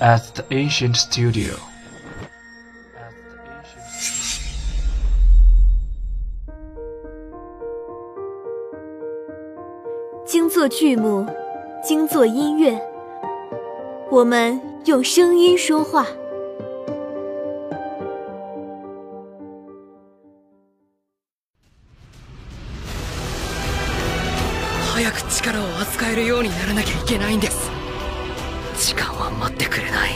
at the ancient studio. 精作剧目，精作音乐，我们用声音说话。早く力を扱えるようにならなきゃいけないんです時間は待ってくれない。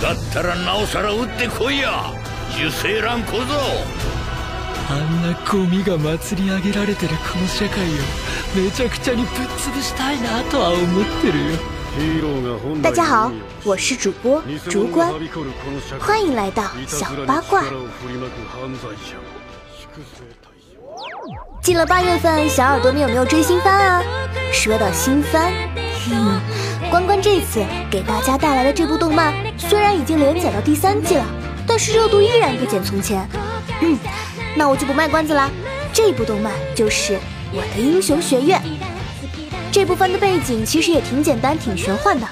だったらなおさら撃ってこいや。受精卵小僧。あんなゴミが祭り上げられてるこの社会をめちゃくちゃにぶっ潰したいなとは思ってるよ。大家好，我是主播竹关，欢迎来到小八卦。进了八月份，小耳朵们有没有追新番啊？说到新番，嗯，关关这次给大家带来的这部动漫，虽然已经连载到第三季了，但是热度依然不减从前。嗯，那我就不卖关子啦，这部动漫就是《我的英雄学院》。这部番的背景其实也挺简单、挺玄幻的，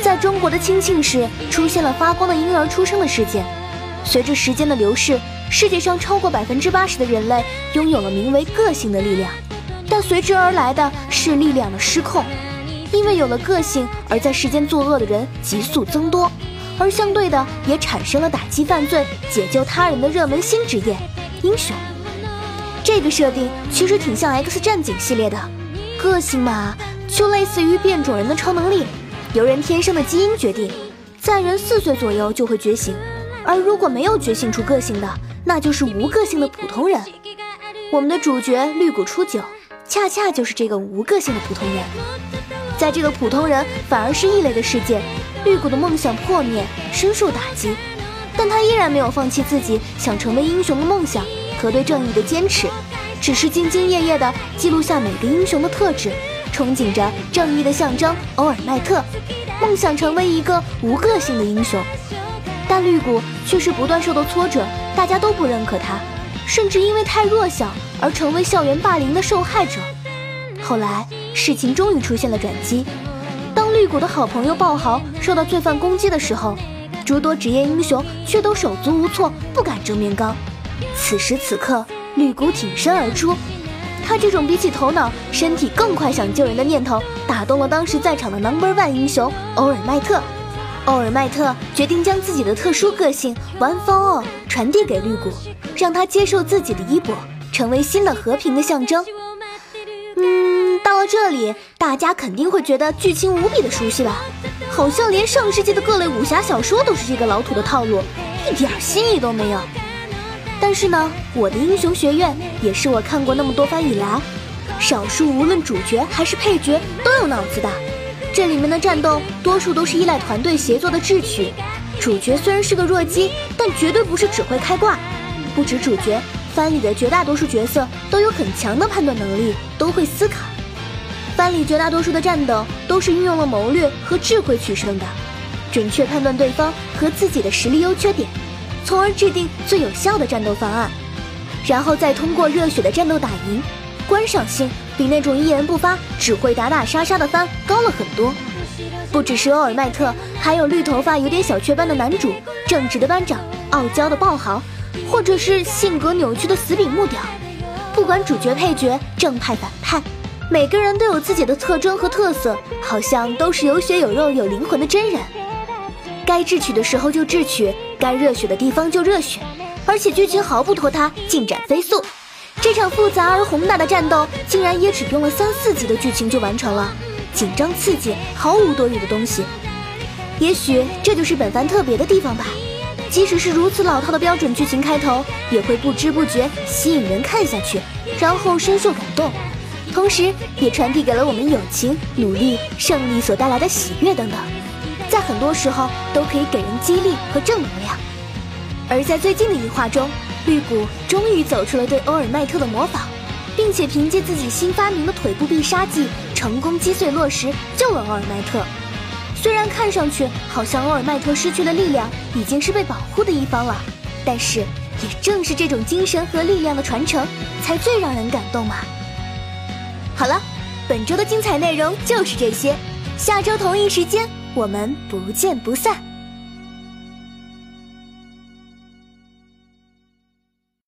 在中国的清庆市出现了发光的婴儿出生的事件。随着时间的流逝，世界上超过百分之八十的人类拥有了名为个性的力量，但随之而来的是力量的失控。因为有了个性而在世间作恶的人急速增多，而相对的也产生了打击犯罪、解救他人的热门新职业——英雄。这个设定其实挺像《X 战警》系列的。个性嘛，就类似于变种人的超能力，由人天生的基因决定，在人四岁左右就会觉醒，而如果没有觉醒出个性的，那就是无个性的普通人。我们的主角绿谷初九，恰恰就是这个无个性的普通人。在这个普通人反而是异类的世界，绿谷的梦想破灭，深受打击，但他依然没有放弃自己想成为英雄的梦想和对正义的坚持。只是兢兢业业地记录下每个英雄的特质，憧憬着正义的象征欧尔麦特，梦想成为一个无个性的英雄。但绿谷却是不断受到挫折，大家都不认可他，甚至因为太弱小而成为校园霸凌的受害者。后来事情终于出现了转机，当绿谷的好朋友爆豪受到罪犯攻击的时候，诸多职业英雄却都手足无措，不敢正面刚。此时此刻。绿谷挺身而出，他这种比起头脑、身体更快想救人的念头，打动了当时在场的 Number One 英雄欧尔麦特。欧尔麦特决定将自己的特殊个性 One for All 传递给绿谷，让他接受自己的衣钵，成为新的和平的象征。到这里，大家肯定会觉得剧情无比的熟悉吧？好像连上世纪的各类武侠小说都是这个老土的套路，一点新意都没有。但是呢，我的英雄学院也是我看过那么多番以来，少数无论主角还是配角都有脑子的。这里面的战斗多数都是依赖团队协作的智取。主角虽然是个弱鸡，但绝对不是只会开挂。不止主角，番里的绝大多数角色都有很强的判断能力，都会思考。番里绝大多数的战斗都是运用了谋略和智慧取胜的，准确判断对方和自己的实力优缺点。从而制定最有效的战斗方案，然后再通过热血的战斗打赢，观赏性比那种一言不发只会打打杀杀的番高了很多。不只是欧尔麦特，还有绿头发有点小雀斑的男主，正直的班长，傲娇的爆豪，或者是性格扭曲的死柄木雕。不管主角配角，正派反派，每个人都有自己的特征和特色，好像都是有血有肉有灵魂的真人。该智取的时候就智取。该热血的地方就热血，而且剧情毫不拖沓，进展飞速。这场复杂而宏大的战斗，竟然也只用了三四集的剧情就完成了，紧张刺激，毫无多余的东西。也许这就是本番特别的地方吧。即使是如此老套的标准剧情开头，也会不知不觉吸引人看下去，然后深受感动，同时也传递给了我们友情、努力、胜利所带来的喜悦等等。在很多时候都可以给人激励和正能量，而在最近的一话中，绿谷终于走出了对欧尔麦特的模仿，并且凭借自己新发明的腿部必杀技成功击碎落石，救了欧尔麦特。虽然看上去好像欧尔麦特失去了力量，已经是被保护的一方了，但是也正是这种精神和力量的传承，才最让人感动嘛。好了，本周的精彩内容就是这些，下周同一时间。我们不见不散。